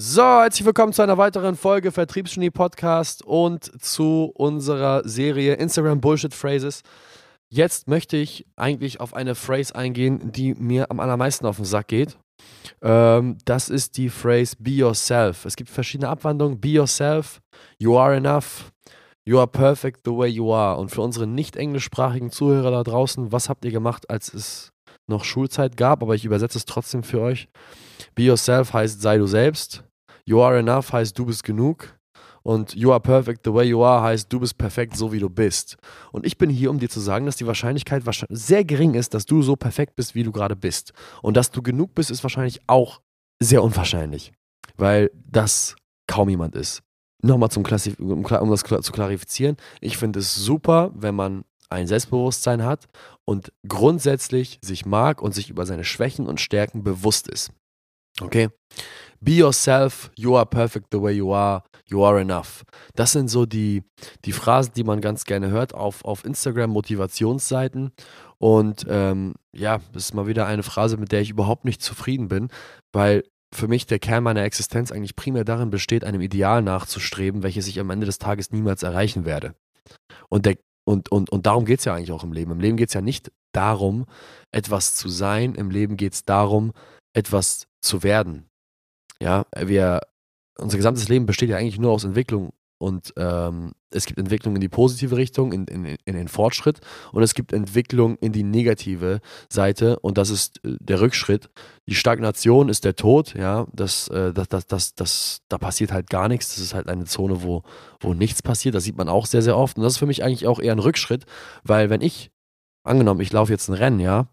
So, herzlich willkommen zu einer weiteren Folge Vertriebsgenie Podcast und zu unserer Serie Instagram Bullshit Phrases. Jetzt möchte ich eigentlich auf eine Phrase eingehen, die mir am allermeisten auf den Sack geht. Ähm, das ist die Phrase Be Yourself. Es gibt verschiedene Abwandlungen. Be Yourself, You Are Enough, You Are Perfect the Way You Are. Und für unsere nicht englischsprachigen Zuhörer da draußen, was habt ihr gemacht, als es noch Schulzeit gab? Aber ich übersetze es trotzdem für euch. Be Yourself heißt sei du selbst. You are enough heißt du bist genug. Und you are perfect the way you are heißt du bist perfekt so wie du bist. Und ich bin hier, um dir zu sagen, dass die Wahrscheinlichkeit sehr gering ist, dass du so perfekt bist, wie du gerade bist. Und dass du genug bist, ist wahrscheinlich auch sehr unwahrscheinlich. Weil das kaum jemand ist. Nochmal zum Klassif um, um das zu klarifizieren. Ich finde es super, wenn man ein Selbstbewusstsein hat und grundsätzlich sich mag und sich über seine Schwächen und Stärken bewusst ist. Okay? Be yourself, you are perfect the way you are, you are enough. Das sind so die, die Phrasen, die man ganz gerne hört auf, auf Instagram, Motivationsseiten. Und ähm, ja, das ist mal wieder eine Phrase, mit der ich überhaupt nicht zufrieden bin, weil für mich der Kern meiner Existenz eigentlich primär darin besteht, einem Ideal nachzustreben, welches ich am Ende des Tages niemals erreichen werde. Und, der, und, und, und darum geht es ja eigentlich auch im Leben. Im Leben geht es ja nicht darum, etwas zu sein, im Leben geht es darum, etwas zu werden. Ja, wir, unser gesamtes Leben besteht ja eigentlich nur aus Entwicklung und ähm, es gibt Entwicklung in die positive Richtung, in, in, in, den Fortschritt und es gibt Entwicklung in die negative Seite und das ist äh, der Rückschritt. Die Stagnation ist der Tod, ja, das, äh, das, das, das, das, da passiert halt gar nichts. Das ist halt eine Zone, wo, wo nichts passiert. Das sieht man auch sehr, sehr oft und das ist für mich eigentlich auch eher ein Rückschritt, weil wenn ich, angenommen, ich laufe jetzt ein Rennen, ja,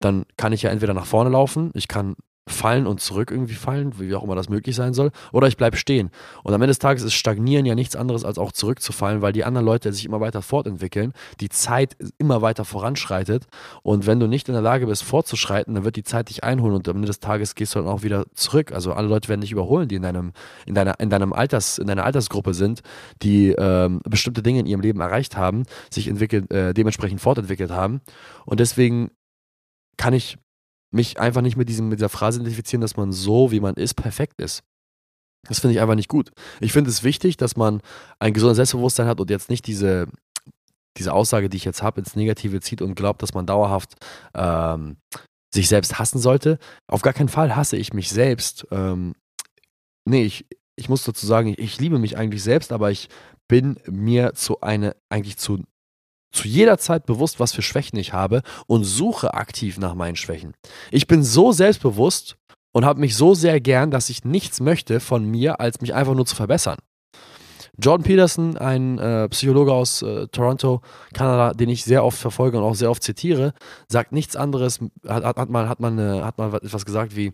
dann kann ich ja entweder nach vorne laufen, ich kann fallen und zurück irgendwie fallen, wie auch immer das möglich sein soll, oder ich bleibe stehen. Und am Ende des Tages ist Stagnieren ja nichts anderes als auch zurückzufallen, weil die anderen Leute sich immer weiter fortentwickeln, die Zeit immer weiter voranschreitet und wenn du nicht in der Lage bist fortzuschreiten, dann wird die Zeit dich einholen und am Ende des Tages gehst du dann auch wieder zurück. Also alle Leute werden dich überholen, die in deinem in deiner in deinem Alters in deiner Altersgruppe sind, die ähm, bestimmte Dinge in ihrem Leben erreicht haben, sich entwickelt äh, dementsprechend fortentwickelt haben und deswegen kann ich mich einfach nicht mit, diesem, mit dieser Phrase identifizieren, dass man so, wie man ist, perfekt ist. Das finde ich einfach nicht gut. Ich finde es wichtig, dass man ein gesundes Selbstbewusstsein hat und jetzt nicht diese, diese Aussage, die ich jetzt habe, ins Negative zieht und glaubt, dass man dauerhaft ähm, sich selbst hassen sollte. Auf gar keinen Fall hasse ich mich selbst. Ähm, nee, ich, ich muss dazu sagen, ich liebe mich eigentlich selbst, aber ich bin mir zu eine, eigentlich zu zu jeder Zeit bewusst, was für Schwächen ich habe und suche aktiv nach meinen Schwächen. Ich bin so selbstbewusst und habe mich so sehr gern, dass ich nichts möchte von mir, als mich einfach nur zu verbessern. Jordan Peterson, ein äh, Psychologe aus äh, Toronto, Kanada, den ich sehr oft verfolge und auch sehr oft zitiere, sagt nichts anderes, hat, hat, hat, mal, hat, man, äh, hat mal etwas gesagt wie,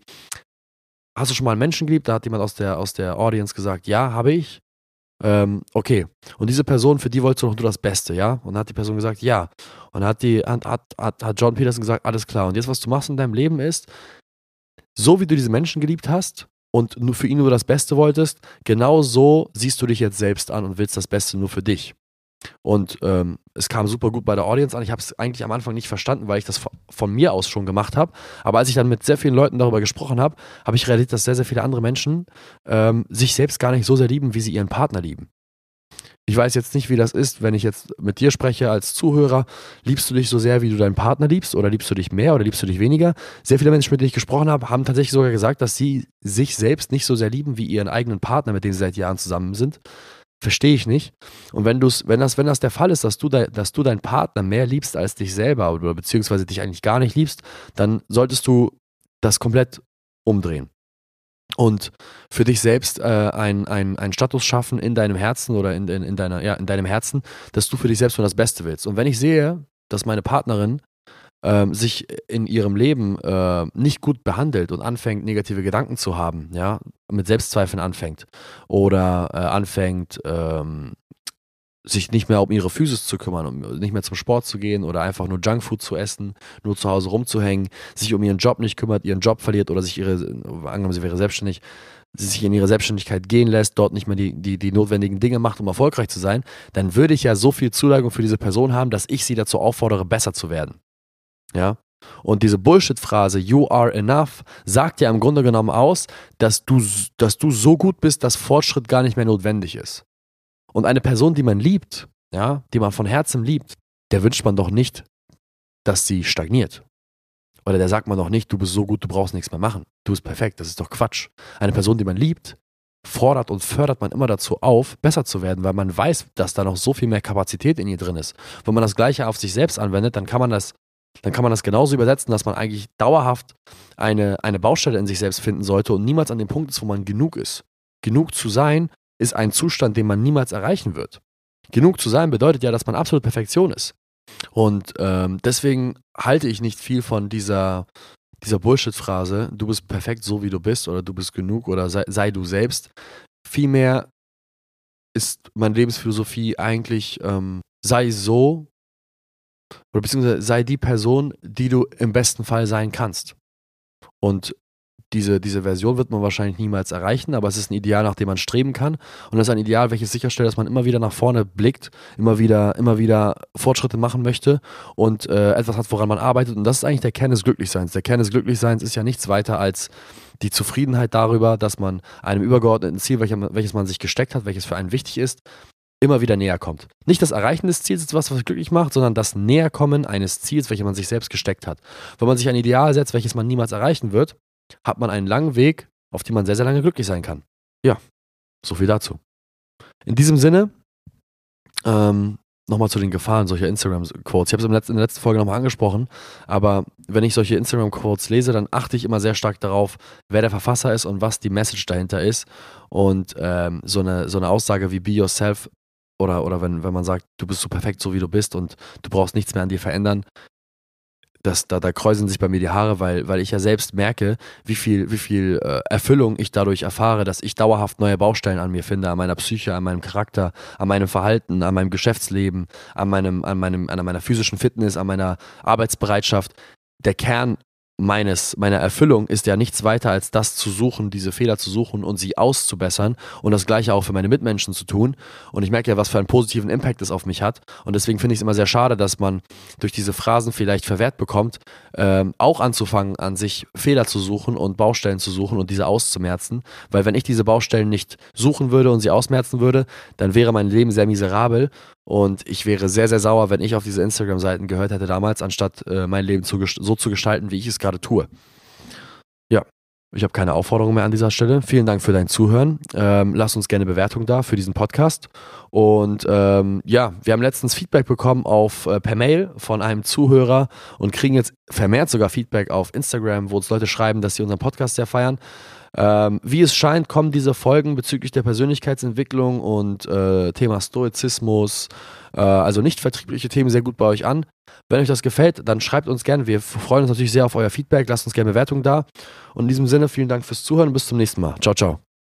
hast du schon mal einen Menschen geliebt? Da hat jemand aus der, aus der Audience gesagt, ja, habe ich ähm, okay. Und diese Person, für die wolltest du doch nur das Beste, ja? Und dann hat die Person gesagt, ja. Und dann hat, die, hat, hat, hat John Peterson gesagt, alles klar. Und jetzt, was du machst in deinem Leben ist, so wie du diese Menschen geliebt hast und nur für ihn nur das Beste wolltest, genau so siehst du dich jetzt selbst an und willst das Beste nur für dich. Und ähm, es kam super gut bei der Audience an. Ich habe es eigentlich am Anfang nicht verstanden, weil ich das von mir aus schon gemacht habe. Aber als ich dann mit sehr vielen Leuten darüber gesprochen habe, habe ich realisiert, dass sehr, sehr viele andere Menschen ähm, sich selbst gar nicht so sehr lieben, wie sie ihren Partner lieben. Ich weiß jetzt nicht, wie das ist, wenn ich jetzt mit dir spreche als Zuhörer. Liebst du dich so sehr, wie du deinen Partner liebst? Oder liebst du dich mehr oder liebst du dich weniger? Sehr viele Menschen, mit denen ich gesprochen habe, haben tatsächlich sogar gesagt, dass sie sich selbst nicht so sehr lieben wie ihren eigenen Partner, mit dem sie seit Jahren zusammen sind. Verstehe ich nicht. Und wenn, du's, wenn, das, wenn das der Fall ist, dass du, de, dass du deinen Partner mehr liebst als dich selber oder beziehungsweise dich eigentlich gar nicht liebst, dann solltest du das komplett umdrehen. Und für dich selbst äh, einen ein Status schaffen in deinem Herzen oder in, in, in, deiner, ja, in deinem Herzen, dass du für dich selbst nur das Beste willst. Und wenn ich sehe, dass meine Partnerin ähm, sich in ihrem Leben äh, nicht gut behandelt und anfängt, negative Gedanken zu haben, ja, mit Selbstzweifeln anfängt oder äh, anfängt, ähm, sich nicht mehr um ihre Physis zu kümmern, um nicht mehr zum Sport zu gehen oder einfach nur Junkfood zu essen, nur zu Hause rumzuhängen, sich um ihren Job nicht kümmert, ihren Job verliert oder sich ihre, angenommen, sie wäre selbstständig, sich in ihre Selbstständigkeit gehen lässt, dort nicht mehr die, die, die notwendigen Dinge macht, um erfolgreich zu sein, dann würde ich ja so viel Zuneigung für diese Person haben, dass ich sie dazu auffordere, besser zu werden. Ja. Und diese Bullshit-Phrase, you are enough, sagt ja im Grunde genommen aus, dass du, dass du so gut bist, dass Fortschritt gar nicht mehr notwendig ist. Und eine Person, die man liebt, ja, die man von Herzen liebt, der wünscht man doch nicht, dass sie stagniert. Oder der sagt man doch nicht, du bist so gut, du brauchst nichts mehr machen. Du bist perfekt. Das ist doch Quatsch. Eine Person, die man liebt, fordert und fördert man immer dazu auf, besser zu werden, weil man weiß, dass da noch so viel mehr Kapazität in ihr drin ist. Wenn man das Gleiche auf sich selbst anwendet, dann kann man das, dann kann man das genauso übersetzen, dass man eigentlich dauerhaft eine, eine Baustelle in sich selbst finden sollte und niemals an dem Punkt ist, wo man genug ist. Genug zu sein ist ein Zustand, den man niemals erreichen wird. Genug zu sein bedeutet ja, dass man absolute Perfektion ist. Und ähm, deswegen halte ich nicht viel von dieser, dieser Bullshit-Phrase, du bist perfekt so wie du bist oder du bist genug oder sei, sei du selbst. Vielmehr ist meine Lebensphilosophie eigentlich, ähm, sei so oder beziehungsweise sei die Person, die du im besten Fall sein kannst. Und diese, diese Version wird man wahrscheinlich niemals erreichen, aber es ist ein Ideal, nach dem man streben kann. Und das ist ein Ideal, welches sicherstellt, dass man immer wieder nach vorne blickt, immer wieder, immer wieder Fortschritte machen möchte und äh, etwas hat, woran man arbeitet. Und das ist eigentlich der Kern des Glücklichseins. Der Kern des Glücklichseins ist ja nichts weiter als die Zufriedenheit darüber, dass man einem übergeordneten Ziel, welches man sich gesteckt hat, welches für einen wichtig ist, immer wieder näher kommt. Nicht das Erreichen des Ziels ist was, was glücklich macht, sondern das Näherkommen eines Ziels, welches man sich selbst gesteckt hat. Wenn man sich ein Ideal setzt, welches man niemals erreichen wird, hat man einen langen Weg, auf dem man sehr, sehr lange glücklich sein kann. Ja, so viel dazu. In diesem Sinne, ähm, nochmal zu den Gefahren solcher Instagram-Quotes. Ich habe es in der letzten Folge nochmal angesprochen, aber wenn ich solche Instagram-Quotes lese, dann achte ich immer sehr stark darauf, wer der Verfasser ist und was die Message dahinter ist. Und ähm, so, eine, so eine Aussage wie Be Yourself oder, oder wenn, wenn man sagt, du bist so perfekt, so wie du bist und du brauchst nichts mehr an dir verändern, das, da, da kräuseln sich bei mir die Haare, weil, weil ich ja selbst merke, wie viel, wie viel äh, Erfüllung ich dadurch erfahre, dass ich dauerhaft neue Baustellen an mir finde, an meiner Psyche, an meinem Charakter, an meinem Verhalten, an meinem Geschäftsleben, an meinem, an meinem, an meiner physischen Fitness, an meiner Arbeitsbereitschaft. Der Kern meines, meiner Erfüllung ist ja nichts weiter als das zu suchen, diese Fehler zu suchen und sie auszubessern und das gleiche auch für meine Mitmenschen zu tun. Und ich merke ja, was für einen positiven Impact es auf mich hat. Und deswegen finde ich es immer sehr schade, dass man durch diese Phrasen vielleicht verwehrt bekommt, ähm, auch anzufangen, an sich Fehler zu suchen und Baustellen zu suchen und diese auszumerzen. Weil wenn ich diese Baustellen nicht suchen würde und sie ausmerzen würde, dann wäre mein Leben sehr miserabel und ich wäre sehr, sehr sauer, wenn ich auf diese Instagram-Seiten gehört hätte damals, anstatt äh, mein Leben zu, so zu gestalten, wie ich es gerade tue. Ja, ich habe keine Aufforderung mehr an dieser Stelle. Vielen Dank für dein Zuhören. Ähm, lass uns gerne Bewertung da für diesen Podcast. Und ähm, ja, wir haben letztens Feedback bekommen auf äh, per Mail von einem Zuhörer und kriegen jetzt vermehrt sogar Feedback auf Instagram, wo uns Leute schreiben, dass sie unseren Podcast sehr feiern. Ähm, wie es scheint, kommen diese Folgen bezüglich der Persönlichkeitsentwicklung und äh, Thema Stoizismus, äh, also nicht vertriebliche Themen, sehr gut bei euch an. Wenn euch das gefällt, dann schreibt uns gerne. Wir freuen uns natürlich sehr auf euer Feedback. Lasst uns gerne Bewertungen da. Und in diesem Sinne, vielen Dank fürs Zuhören und bis zum nächsten Mal. Ciao, ciao.